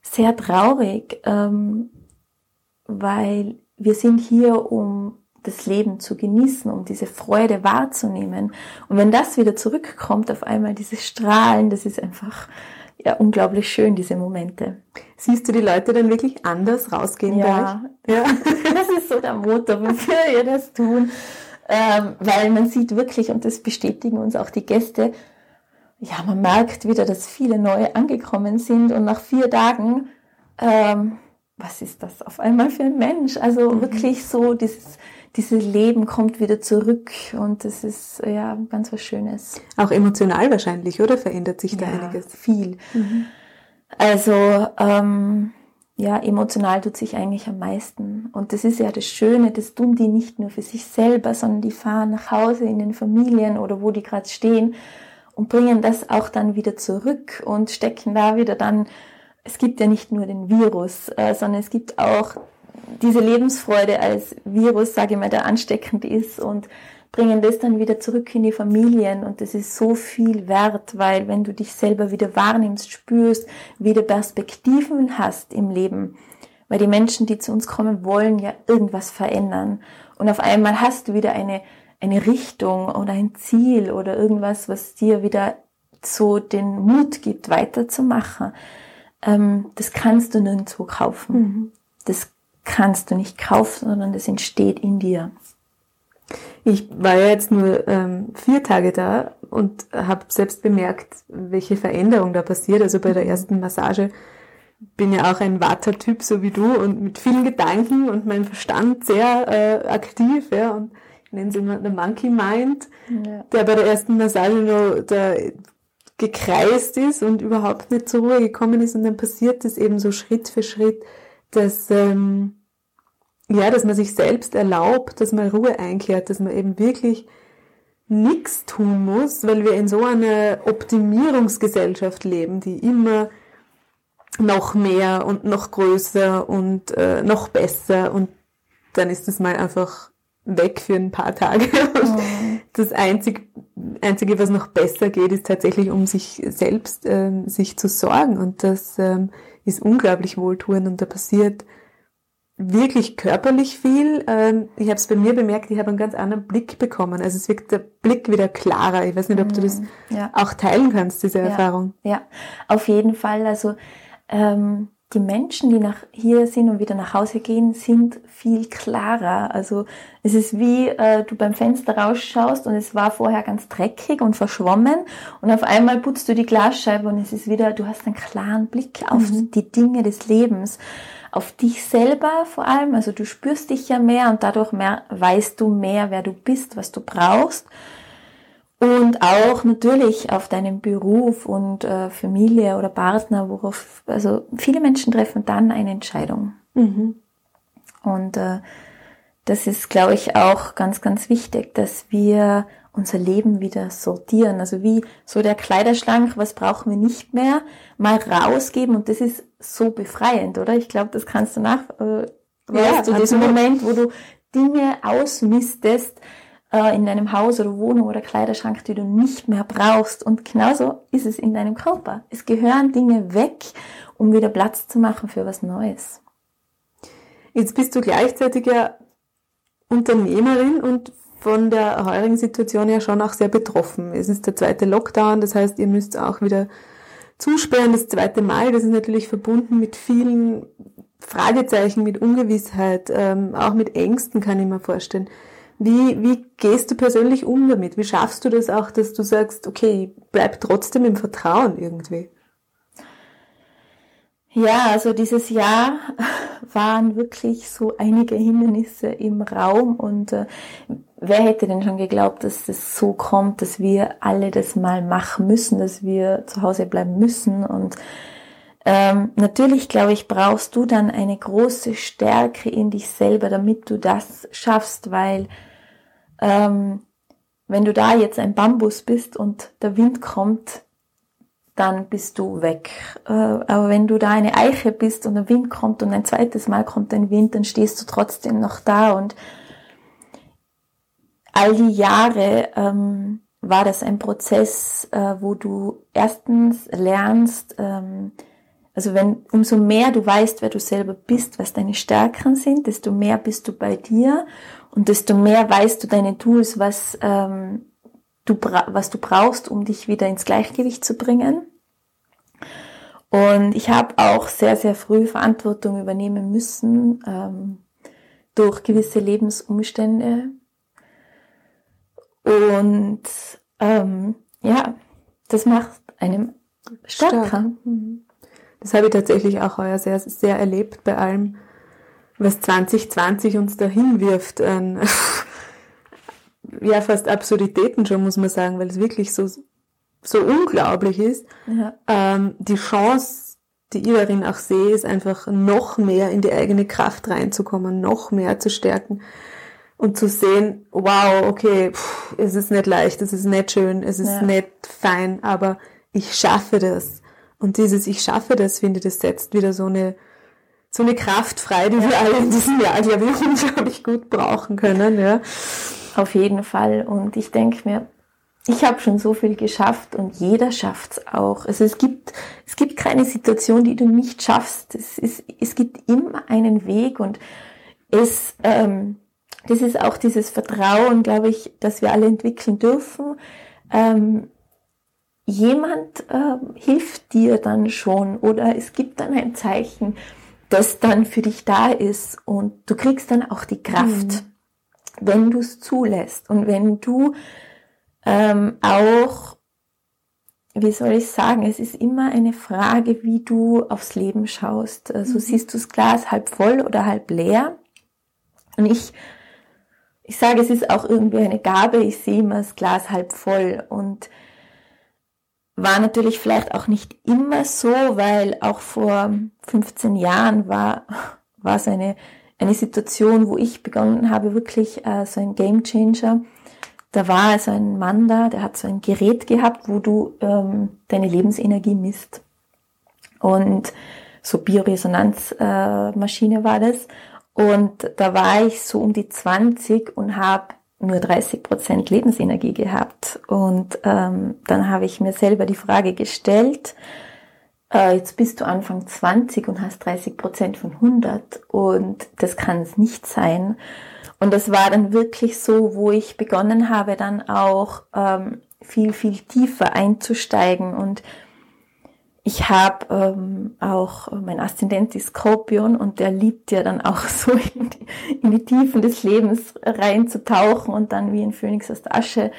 sehr traurig, ähm, weil wir sind hier, um das Leben zu genießen, um diese Freude wahrzunehmen. Und wenn das wieder zurückkommt, auf einmal dieses Strahlen, das ist einfach ja unglaublich schön, diese Momente. Siehst du die Leute dann wirklich anders rausgehen? Ja, ja. das ist so der Motor, wofür wir das tun. Ähm, weil man sieht wirklich, und das bestätigen uns auch die Gäste, ja, man merkt wieder, dass viele neue angekommen sind und nach vier Tagen, ähm, was ist das auf einmal für ein Mensch? Also mhm. wirklich so dieses dieses Leben kommt wieder zurück und das ist ja ganz was Schönes. Auch emotional wahrscheinlich, oder? Verändert sich da ja. einiges? Viel. Mhm. Also ähm, ja, emotional tut sich eigentlich am meisten. Und das ist ja das Schöne, das tun die nicht nur für sich selber, sondern die fahren nach Hause in den Familien oder wo die gerade stehen und bringen das auch dann wieder zurück und stecken da wieder dann, es gibt ja nicht nur den Virus, äh, sondern es gibt auch diese Lebensfreude als Virus, sage ich mal, der ansteckend ist und bringen das dann wieder zurück in die Familien und das ist so viel wert, weil wenn du dich selber wieder wahrnimmst, spürst, wieder Perspektiven hast im Leben, weil die Menschen, die zu uns kommen, wollen ja irgendwas verändern und auf einmal hast du wieder eine, eine Richtung oder ein Ziel oder irgendwas, was dir wieder so den Mut gibt, weiterzumachen. Ähm, das kannst du nirgendwo kaufen. Mhm. Das kannst du nicht kaufen, sondern das entsteht in dir. Ich war ja jetzt nur ähm, vier Tage da und habe selbst bemerkt, welche Veränderung da passiert. Also bei der mhm. ersten Massage bin ja auch ein Vata-Typ, so wie du, und mit vielen Gedanken und mein Verstand sehr äh, aktiv, ja, und ich nenne es immer der Monkey Mind, ja. der bei der ersten Massage nur, der gekreist ist und überhaupt nicht zur Ruhe gekommen ist und dann passiert es eben so Schritt für Schritt, dass ähm, ja, dass man sich selbst erlaubt, dass man Ruhe einkehrt, dass man eben wirklich nichts tun muss, weil wir in so einer Optimierungsgesellschaft leben, die immer noch mehr und noch größer und äh, noch besser und dann ist es mal einfach weg für ein paar Tage. Mhm. Das Einzige, Einzige, was noch besser geht, ist tatsächlich um sich selbst ähm, sich zu sorgen und das ähm, ist unglaublich wohltuend und da passiert wirklich körperlich viel. Ähm, ich habe es bei mir bemerkt, ich habe einen ganz anderen Blick bekommen. Also es wirkt der Blick wieder klarer. Ich weiß nicht, ob du das mhm. ja. auch teilen kannst, diese ja. Erfahrung. Ja, auf jeden Fall. Also ähm, die Menschen, die nach hier sind und wieder nach Hause gehen, sind viel klarer. Also es ist wie äh, du beim Fenster rausschaust und es war vorher ganz dreckig und verschwommen und auf einmal putzt du die Glasscheibe und es ist wieder, du hast einen klaren Blick auf mhm. die Dinge des Lebens, auf dich selber vor allem. Also du spürst dich ja mehr und dadurch mehr, weißt du mehr, wer du bist, was du brauchst und auch natürlich auf deinen Beruf und äh, Familie oder Partner, worauf, also viele Menschen treffen dann eine Entscheidung. Mhm. Und äh, das ist, glaube ich, auch ganz, ganz wichtig, dass wir unser Leben wieder sortieren. Also wie so der Kleiderschrank, was brauchen wir nicht mehr, mal rausgeben und das ist so befreiend, oder? Ich glaube, das kannst du nach, äh, ja, weißt du, diesen Moment, wo du Dinge ausmistest, äh, in deinem Haus oder Wohnung oder Kleiderschrank, die du nicht mehr brauchst. Und genauso ist es in deinem Körper. Es gehören Dinge weg, um wieder Platz zu machen für was Neues. Jetzt bist du gleichzeitig ja Unternehmerin und von der heurigen Situation ja schon auch sehr betroffen. Es ist der zweite Lockdown, das heißt, ihr müsst auch wieder zusperren, das zweite Mal. Das ist natürlich verbunden mit vielen Fragezeichen, mit Ungewissheit, ähm, auch mit Ängsten, kann ich mir vorstellen. Wie, wie gehst du persönlich um damit? Wie schaffst du das auch, dass du sagst, okay, bleib trotzdem im Vertrauen irgendwie? Ja, also dieses Jahr waren wirklich so einige Hindernisse im Raum und äh, wer hätte denn schon geglaubt, dass das so kommt, dass wir alle das mal machen müssen, dass wir zu Hause bleiben müssen und ähm, natürlich, glaube ich, brauchst du dann eine große Stärke in dich selber, damit du das schaffst, weil ähm, wenn du da jetzt ein Bambus bist und der Wind kommt, dann bist du weg. Äh, aber wenn du da eine Eiche bist und der Wind kommt und ein zweites Mal kommt ein Wind, dann stehst du trotzdem noch da. Und all die Jahre ähm, war das ein Prozess, äh, wo du erstens lernst, ähm, also wenn, umso mehr du weißt, wer du selber bist, was deine Stärken sind, desto mehr bist du bei dir und desto mehr weißt du deine Tools, was, ähm, du, was du brauchst, um dich wieder ins Gleichgewicht zu bringen. Und ich habe auch sehr, sehr früh Verantwortung übernehmen müssen ähm, durch gewisse Lebensumstände. Und ähm, ja, das macht einem stärker. Stark. Das habe ich tatsächlich auch heuer sehr, sehr erlebt bei allem, was 2020 uns dahin wirft. An, ja, fast Absurditäten schon, muss man sagen, weil es wirklich so, so unglaublich ist. Ja. Ähm, die Chance, die ich darin auch sehe, ist einfach noch mehr in die eigene Kraft reinzukommen, noch mehr zu stärken und zu sehen, wow, okay, pff, es ist nicht leicht, es ist nicht schön, es ist ja. nicht fein, aber ich schaffe das. Und dieses Ich schaffe das, finde ich, das setzt wieder so eine, so eine Kraft frei, die wir alle in diesem Jahr, glaube ich, unglaublich gut brauchen können. Ja. Auf jeden Fall. Und ich denke mir, ich habe schon so viel geschafft und jeder schafft's auch. Also es gibt, es gibt keine Situation, die du nicht schaffst. Es, ist, es gibt immer einen Weg und es, ähm, das ist auch dieses Vertrauen, glaube ich, dass wir alle entwickeln dürfen. Ähm, jemand äh, hilft dir dann schon oder es gibt dann ein Zeichen, das dann für dich da ist und du kriegst dann auch die Kraft, mhm. wenn du es zulässt und wenn du ähm, auch, wie soll ich sagen, es ist immer eine Frage, wie du aufs Leben schaust. Also mhm. siehst du das Glas halb voll oder halb leer? Und ich ich sage, es ist auch irgendwie eine Gabe, ich sehe immer das Glas halb voll und war natürlich vielleicht auch nicht immer so, weil auch vor 15 Jahren war, war es eine, eine Situation, wo ich begonnen habe, wirklich äh, so ein Game Changer. Da war also ein Mann da, der hat so ein Gerät gehabt, wo du ähm, deine Lebensenergie misst. Und so Bioresonanzmaschine äh, war das. Und da war ich so um die 20 und habe nur 30 Prozent Lebensenergie gehabt. Und ähm, dann habe ich mir selber die Frage gestellt, äh, jetzt bist du Anfang 20 und hast 30 Prozent von 100 und das kann es nicht sein. Und das war dann wirklich so, wo ich begonnen habe, dann auch ähm, viel, viel tiefer einzusteigen und ich habe ähm, auch, mein Aszendent ist Skorpion und der liebt ja dann auch so in die, in die Tiefen des Lebens reinzutauchen und dann wie ein Phönix aus der Asche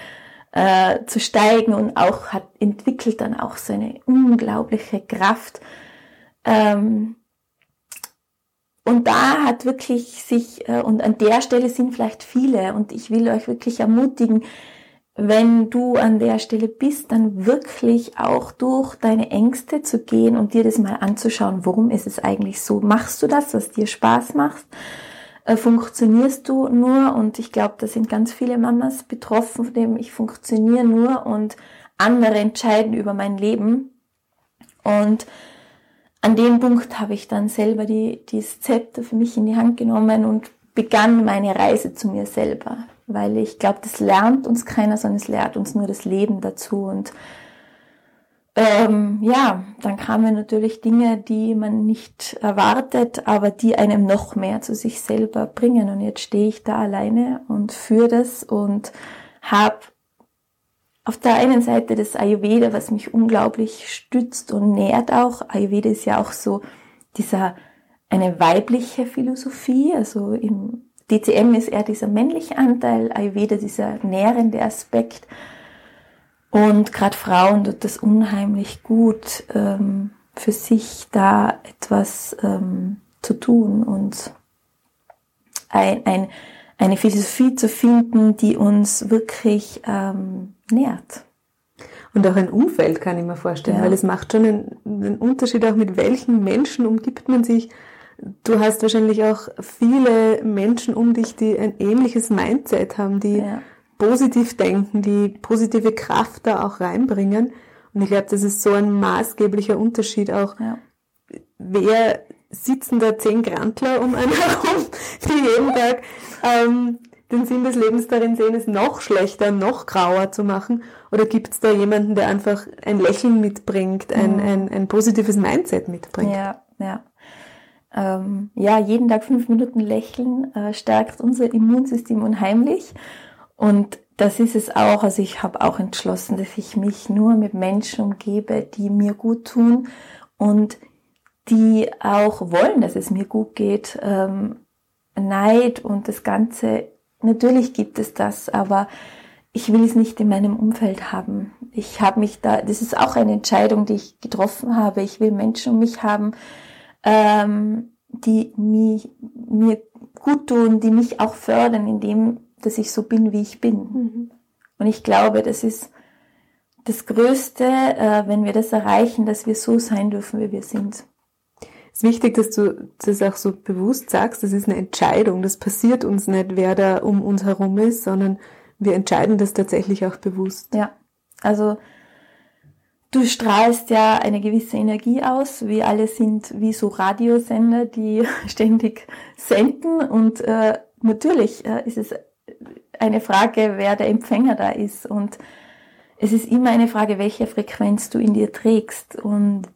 äh, zu steigen und auch hat entwickelt dann auch so eine unglaubliche Kraft. Ähm, und da hat wirklich sich, äh, und an der Stelle sind vielleicht viele, und ich will euch wirklich ermutigen, wenn du an der Stelle bist, dann wirklich auch durch deine Ängste zu gehen und dir das mal anzuschauen, warum ist es eigentlich so? Machst du das, was dir Spaß macht? Äh, funktionierst du nur? Und ich glaube, da sind ganz viele Mamas betroffen, von dem ich funktioniere nur und andere entscheiden über mein Leben. Und an dem Punkt habe ich dann selber die, die Zepter für mich in die Hand genommen und begann meine Reise zu mir selber weil ich glaube, das lernt uns keiner, sondern es lehrt uns nur das Leben dazu. Und ähm, ja, dann kamen natürlich Dinge, die man nicht erwartet, aber die einem noch mehr zu sich selber bringen. Und jetzt stehe ich da alleine und führe das und habe auf der einen Seite das Ayurveda, was mich unglaublich stützt und nährt auch. Ayurveda ist ja auch so dieser eine weibliche Philosophie, also im DCM ist eher dieser männliche Anteil, Ayurveda dieser nährende Aspekt. Und gerade Frauen tut das unheimlich gut, ähm, für sich da etwas ähm, zu tun und ein, ein, eine Philosophie zu finden, die uns wirklich ähm, nährt. Und auch ein Umfeld kann ich mir vorstellen, ja. weil es macht schon einen, einen Unterschied auch mit welchen Menschen umgibt man sich Du hast wahrscheinlich auch viele Menschen um dich, die ein ähnliches Mindset haben, die ja. positiv denken, die positive Kraft da auch reinbringen. Und ich glaube, das ist so ein maßgeblicher Unterschied auch. Ja. Wer sitzen da zehn Grantler um einen herum, die jeden Tag ähm, den Sinn des Lebens darin sehen, es noch schlechter, noch grauer zu machen? Oder gibt es da jemanden, der einfach ein Lächeln mitbringt, ein, mhm. ein, ein positives Mindset mitbringt? Ja, ja ähm, ja, jeden Tag fünf Minuten lächeln äh, stärkt unser Immunsystem unheimlich. Und das ist es auch. Also ich habe auch entschlossen, dass ich mich nur mit Menschen umgebe, die mir gut tun und die auch wollen, dass es mir gut geht. Ähm, Neid und das Ganze, natürlich gibt es das, aber ich will es nicht in meinem Umfeld haben. Ich habe mich da, das ist auch eine Entscheidung, die ich getroffen habe. Ich will Menschen um mich haben, ähm, die mich, mir gut tun, die mich auch fördern, indem, dass ich so bin, wie ich bin. Mhm. Und ich glaube, das ist das Größte, äh, wenn wir das erreichen, dass wir so sein dürfen, wie wir sind. Es ist wichtig, dass du das auch so bewusst sagst. Das ist eine Entscheidung. Das passiert uns nicht, wer da um uns herum ist, sondern wir entscheiden das tatsächlich auch bewusst. Ja. Also, Du strahlst ja eine gewisse Energie aus. Wir alle sind wie so Radiosender, die ständig senden. Und äh, natürlich äh, ist es eine Frage, wer der Empfänger da ist. Und es ist immer eine Frage, welche Frequenz du in dir trägst. Und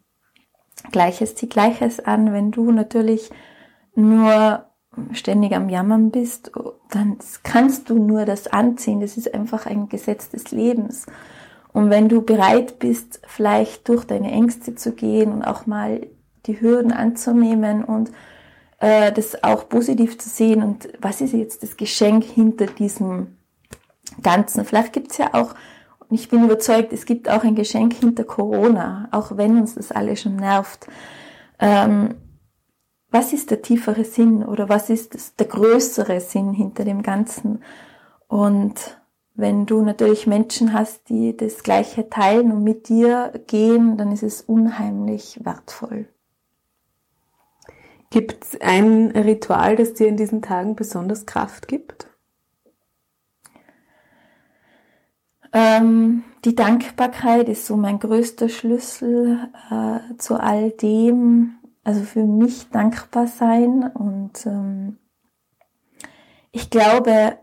Gleiches zieht Gleiches an. Wenn du natürlich nur ständig am Jammern bist, dann kannst du nur das anziehen. Das ist einfach ein Gesetz des Lebens. Und wenn du bereit bist, vielleicht durch deine Ängste zu gehen und auch mal die Hürden anzunehmen und äh, das auch positiv zu sehen und was ist jetzt das Geschenk hinter diesem Ganzen? Vielleicht gibt's ja auch, und ich bin überzeugt, es gibt auch ein Geschenk hinter Corona, auch wenn uns das alle schon nervt. Ähm, was ist der tiefere Sinn oder was ist das, der größere Sinn hinter dem Ganzen? Und wenn du natürlich Menschen hast, die das Gleiche teilen und mit dir gehen, dann ist es unheimlich wertvoll. Gibt es ein Ritual, das dir in diesen Tagen besonders Kraft gibt? Ähm, die Dankbarkeit ist so mein größter Schlüssel äh, zu all dem. Also für mich dankbar sein und ähm, ich glaube,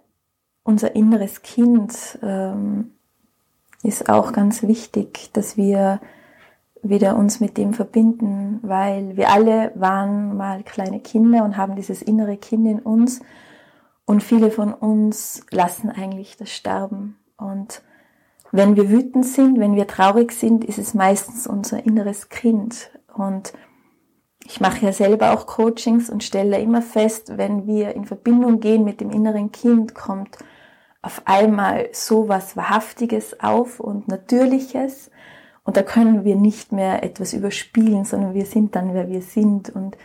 unser inneres Kind ähm, ist auch ganz wichtig, dass wir wieder uns mit dem verbinden, weil wir alle waren mal kleine Kinder und haben dieses innere Kind in uns und viele von uns lassen eigentlich das sterben. Und wenn wir wütend sind, wenn wir traurig sind, ist es meistens unser inneres Kind. Und ich mache ja selber auch Coachings und stelle immer fest, wenn wir in Verbindung gehen mit dem inneren Kind, kommt auf einmal so was Wahrhaftiges auf und Natürliches. Und da können wir nicht mehr etwas überspielen, sondern wir sind dann, wer wir sind. Und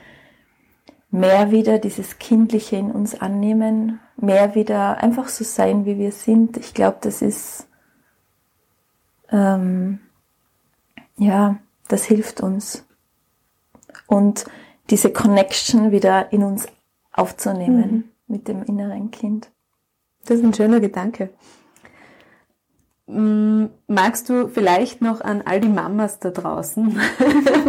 mehr wieder dieses Kindliche in uns annehmen, mehr wieder einfach so sein, wie wir sind. Ich glaube, das ist, ähm, ja, das hilft uns. Und diese Connection wieder in uns aufzunehmen mhm. mit dem inneren Kind. Das ist ein schöner Gedanke. Mm, magst du vielleicht noch an all die Mamas da draußen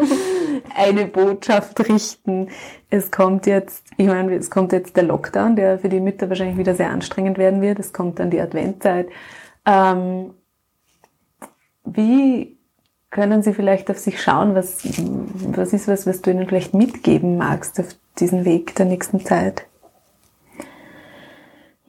eine Botschaft richten? Es kommt jetzt, ich meine, es kommt jetzt der Lockdown, der für die Mütter wahrscheinlich wieder sehr anstrengend werden wird. Es kommt dann die Adventzeit. Ähm, wie können Sie vielleicht auf sich schauen? Was, was ist was, was du ihnen vielleicht mitgeben magst auf diesen Weg der nächsten Zeit?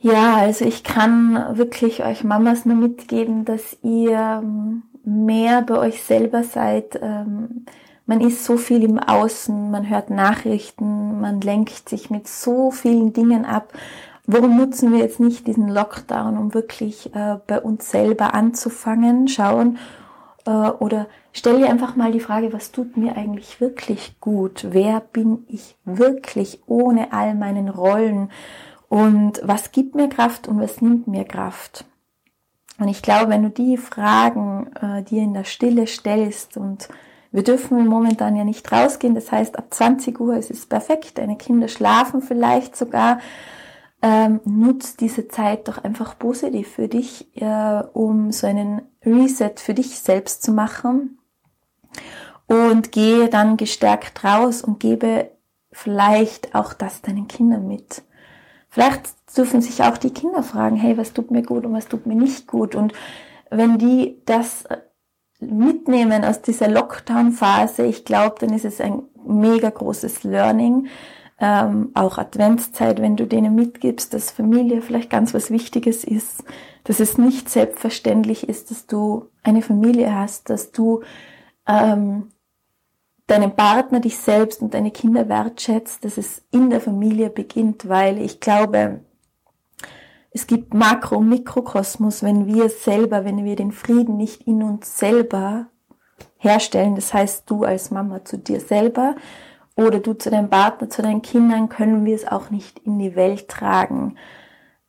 Ja, also ich kann wirklich euch Mamas nur mitgeben, dass ihr ähm, mehr bei euch selber seid. Ähm, man ist so viel im Außen, man hört Nachrichten, man lenkt sich mit so vielen Dingen ab. Warum nutzen wir jetzt nicht diesen Lockdown, um wirklich äh, bei uns selber anzufangen, schauen äh, oder stell dir einfach mal die Frage, was tut mir eigentlich wirklich gut? Wer bin ich wirklich ohne all meinen Rollen? Und was gibt mir Kraft und was nimmt mir Kraft? Und ich glaube, wenn du die Fragen äh, dir in der Stille stellst und wir dürfen momentan ja nicht rausgehen, das heißt ab 20 Uhr ist es perfekt, deine Kinder schlafen vielleicht sogar, ähm, nutz diese Zeit doch einfach positiv für dich, äh, um so einen Reset für dich selbst zu machen und gehe dann gestärkt raus und gebe vielleicht auch das deinen Kindern mit. Vielleicht dürfen sich auch die Kinder fragen, hey, was tut mir gut und was tut mir nicht gut? Und wenn die das äh, mitnehmen aus dieser Lockdown-Phase, ich glaube, dann ist es ein mega großes Learning. Ähm, auch Adventszeit, wenn du denen mitgibst, dass Familie vielleicht ganz was Wichtiges ist, dass es nicht selbstverständlich ist, dass du eine Familie hast, dass du ähm, deinen Partner, dich selbst und deine Kinder wertschätzt, dass es in der Familie beginnt, weil ich glaube, es gibt Makro- und Mikrokosmos, wenn wir selber, wenn wir den Frieden nicht in uns selber herstellen, das heißt du als Mama zu dir selber oder du zu deinem Partner, zu deinen Kindern, können wir es auch nicht in die Welt tragen.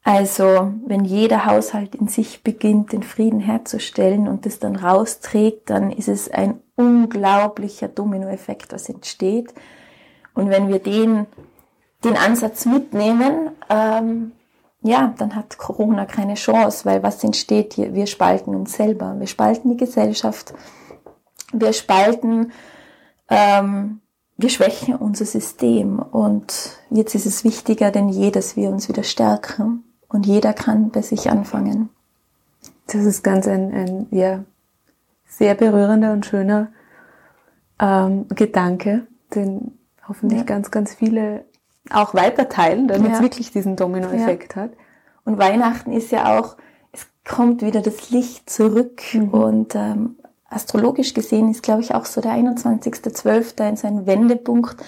Also, wenn jeder Haushalt in sich beginnt, den Frieden herzustellen und das dann rausträgt, dann ist es ein unglaublicher Dominoeffekt, was entsteht. Und wenn wir den, den Ansatz mitnehmen, ähm, ja, dann hat Corona keine Chance, weil was entsteht hier? Wir spalten uns selber, wir spalten die Gesellschaft, wir spalten, ähm, wir schwächen unser System. Und jetzt ist es wichtiger denn je, dass wir uns wieder stärken und jeder kann bei sich anfangen. Das ist ganz ein, ein ja, sehr berührender und schöner ähm, Gedanke, den hoffentlich ja. ganz, ganz viele auch weiter teilen, damit es wirklich diesen Dominoeffekt ja. hat. Und Weihnachten ist ja auch, es kommt wieder das Licht zurück mhm. und ähm, astrologisch gesehen ist, glaube ich, auch so der 21.12. ein so ein Wendepunkt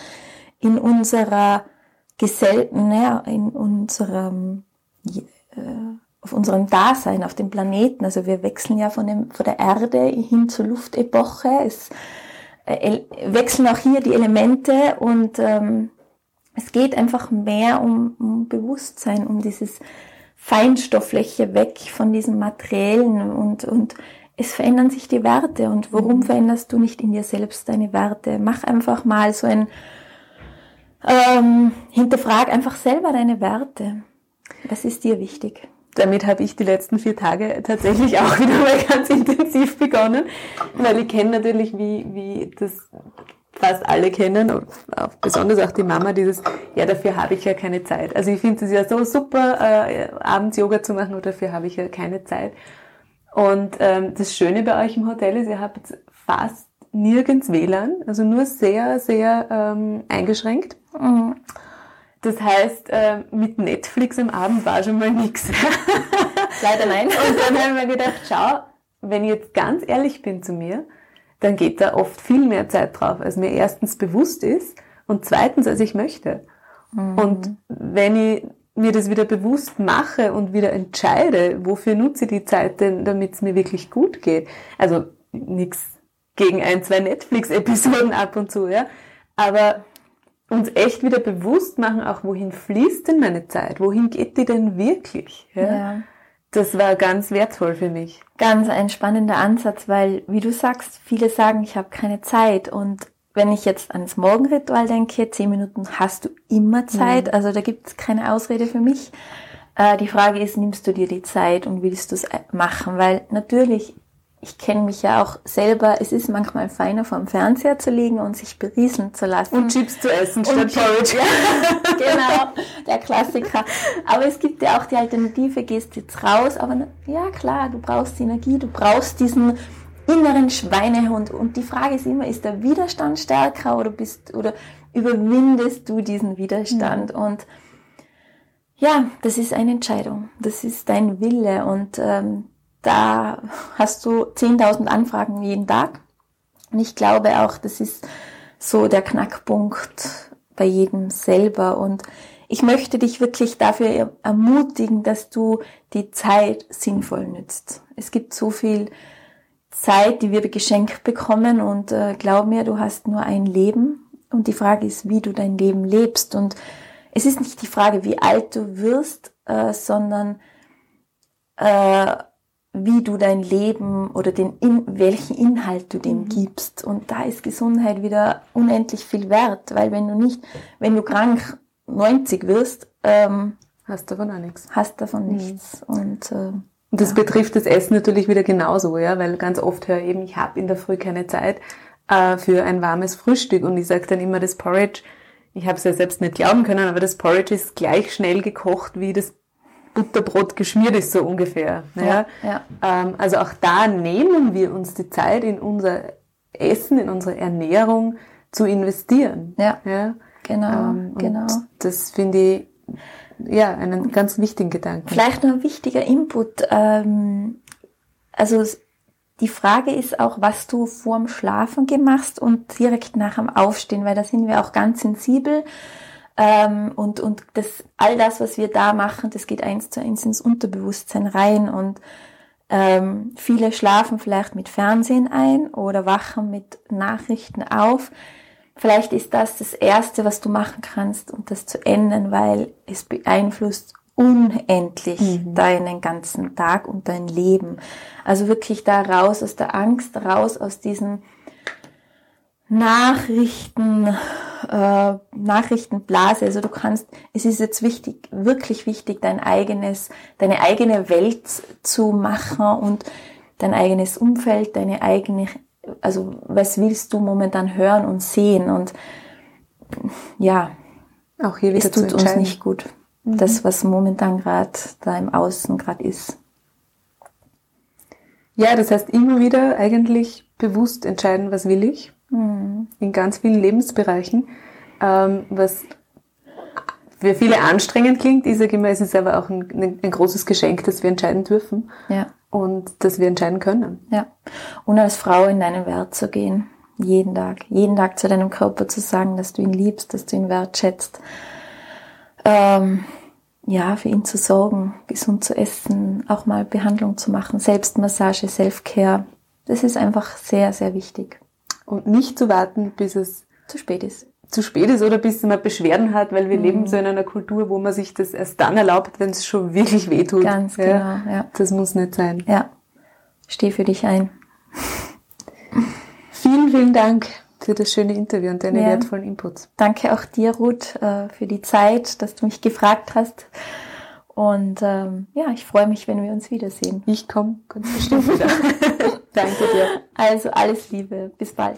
in unserer Gesell naja, in unserem äh, auf unserem Dasein auf dem Planeten. Also wir wechseln ja von, dem, von der Erde hin zur Luftepoche. Es äh, wechseln auch hier die Elemente und ähm, es geht einfach mehr um, um Bewusstsein, um dieses Feinstofffläche weg von diesem Materiellen und, und es verändern sich die Werte. Und warum mhm. veränderst du nicht in dir selbst deine Werte? Mach einfach mal so ein, ähm, hinterfrag einfach selber deine Werte. Was ist dir wichtig? Damit habe ich die letzten vier Tage tatsächlich auch wieder mal ganz intensiv begonnen, weil ich kenne natürlich, wie, wie das fast alle kennen, auch, besonders auch die Mama, dieses, ja, dafür habe ich ja keine Zeit. Also ich finde es ja so super, äh, abends Yoga zu machen, und dafür habe ich ja keine Zeit. Und ähm, das Schöne bei euch im Hotel ist, ihr habt fast nirgends WLAN, also nur sehr, sehr ähm, eingeschränkt. Mhm. Das heißt, äh, mit Netflix am Abend war schon mal nichts. Leider nein. Und dann haben wir gedacht, schau, wenn ich jetzt ganz ehrlich bin zu mir, dann geht da oft viel mehr Zeit drauf, als mir erstens bewusst ist und zweitens, als ich möchte. Mhm. Und wenn ich mir das wieder bewusst mache und wieder entscheide, wofür nutze ich die Zeit denn, damit es mir wirklich gut geht. Also nichts gegen ein, zwei Netflix-Episoden ab und zu, ja. Aber uns echt wieder bewusst machen, auch wohin fließt denn meine Zeit? Wohin geht die denn wirklich? Ja. ja. Das war ganz wertvoll für mich. Ganz ein spannender Ansatz, weil, wie du sagst, viele sagen, ich habe keine Zeit. Und wenn ich jetzt ans Morgenritual denke, zehn Minuten hast du immer Zeit. Mhm. Also da gibt es keine Ausrede für mich. Äh, die Frage ist, nimmst du dir die Zeit und willst du es machen? Weil natürlich ich kenne mich ja auch selber, es ist manchmal feiner vor dem Fernseher zu liegen und sich berieseln zu lassen. Und Chips zu essen statt Porridge. Ja, genau, der Klassiker. Aber es gibt ja auch die Alternative, gehst jetzt raus, aber ja klar, du brauchst Energie, du brauchst diesen inneren Schweinehund. Und die Frage ist immer, ist der Widerstand stärker oder bist, oder überwindest du diesen Widerstand? Mhm. Und ja, das ist eine Entscheidung. Das ist dein Wille und ähm, da hast du 10.000 Anfragen jeden Tag. Und ich glaube auch, das ist so der Knackpunkt bei jedem selber. Und ich möchte dich wirklich dafür ermutigen, dass du die Zeit sinnvoll nützt. Es gibt so viel Zeit, die wir geschenkt bekommen und äh, glaub mir, du hast nur ein Leben und die Frage ist, wie du dein Leben lebst. Und es ist nicht die Frage, wie alt du wirst, äh, sondern äh, wie du dein Leben oder den in, welchen Inhalt du dem mhm. gibst. Und da ist Gesundheit wieder unendlich viel wert, weil wenn du nicht, wenn du krank 90 wirst, ähm, hast davon auch nichts. Hast davon mhm. nichts. Und, äh, und das ja. betrifft das Essen natürlich wieder genauso, ja, weil ganz oft höre ich eben, ich habe in der Früh keine Zeit äh, für ein warmes Frühstück und ich sage dann immer, das Porridge, ich habe es ja selbst nicht glauben können, aber das Porridge ist gleich schnell gekocht wie das Butterbrot geschmiert ist, so ungefähr. Ja, ja. Ähm, also auch da nehmen wir uns die Zeit, in unser Essen, in unsere Ernährung zu investieren. Ja, ja? genau, ähm, genau. Das finde ich ja einen ganz wichtigen Gedanken. Vielleicht noch ein wichtiger Input. Ähm, also die Frage ist auch, was du vorm Schlafen gemacht und direkt nach dem Aufstehen, weil da sind wir auch ganz sensibel. Ähm, und und das, all das, was wir da machen, das geht eins zu eins ins Unterbewusstsein rein. Und ähm, viele schlafen vielleicht mit Fernsehen ein oder wachen mit Nachrichten auf. Vielleicht ist das das Erste, was du machen kannst, um das zu ändern, weil es beeinflusst unendlich mhm. deinen ganzen Tag und dein Leben. Also wirklich da raus aus der Angst, raus aus diesen Nachrichten, äh, Nachrichtenblase. Also du kannst, es ist jetzt wichtig, wirklich wichtig, dein eigenes, deine eigene Welt zu machen und dein eigenes Umfeld, deine eigene, also was willst du momentan hören und sehen und ja, auch hier wieder es tut uns nicht gut. Mhm. Das, was momentan gerade da im Außen gerade ist. Ja, das heißt immer wieder eigentlich bewusst entscheiden, was will ich. In ganz vielen Lebensbereichen. Ähm, was für viele anstrengend klingt, ich sage immer, es ist aber auch ein, ein, großes Geschenk, dass wir entscheiden dürfen. Ja. Und dass wir entscheiden können. Ja. Und als Frau in deinen Wert zu gehen. Jeden Tag. Jeden Tag zu deinem Körper zu sagen, dass du ihn liebst, dass du ihn wertschätzt. Ähm, ja, für ihn zu sorgen, gesund zu essen, auch mal Behandlung zu machen, Selbstmassage, Self-Care. Das ist einfach sehr, sehr wichtig und nicht zu warten, bis es zu spät ist. zu spät ist oder bis man Beschwerden hat, weil wir mhm. leben so in einer Kultur, wo man sich das erst dann erlaubt, wenn es schon wirklich wehtut. Ganz ja. genau, ja. Das muss nicht sein. Ja. Steh für dich ein. Vielen, vielen Dank für das schöne Interview und deine ja. wertvollen Inputs. Danke auch dir, Ruth, äh, für die Zeit, dass du mich gefragt hast. Und ähm, ja, ich freue mich, wenn wir uns wiedersehen. Ich komme ganz bestimmt wieder. Danke dir. Also alles Liebe. Bis bald.